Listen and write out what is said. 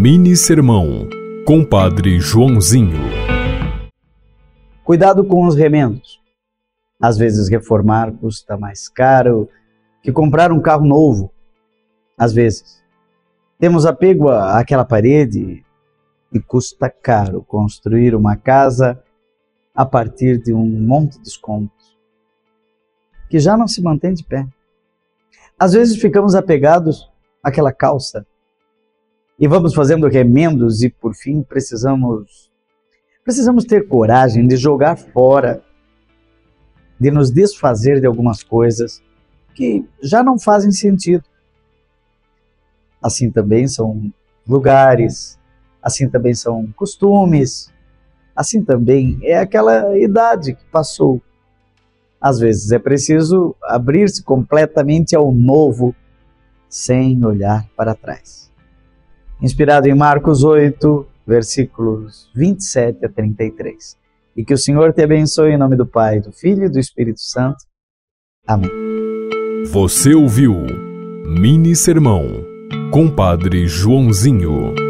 Mini Sermão, Compadre Joãozinho. Cuidado com os remendos. Às vezes reformar custa mais caro que comprar um carro novo. Às vezes temos apego àquela parede e custa caro construir uma casa a partir de um monte de escombros que já não se mantém de pé. Às vezes ficamos apegados àquela calça e vamos fazendo remendos e por fim precisamos precisamos ter coragem de jogar fora, de nos desfazer de algumas coisas que já não fazem sentido. Assim também são lugares, assim também são costumes, assim também é aquela idade que passou. Às vezes é preciso abrir-se completamente ao novo, sem olhar para trás inspirado em Marcos 8, versículos 27 a 33. E que o Senhor te abençoe em nome do Pai, do Filho e do Espírito Santo. Amém. Você ouviu Mini Sermão, Compadre Joãozinho.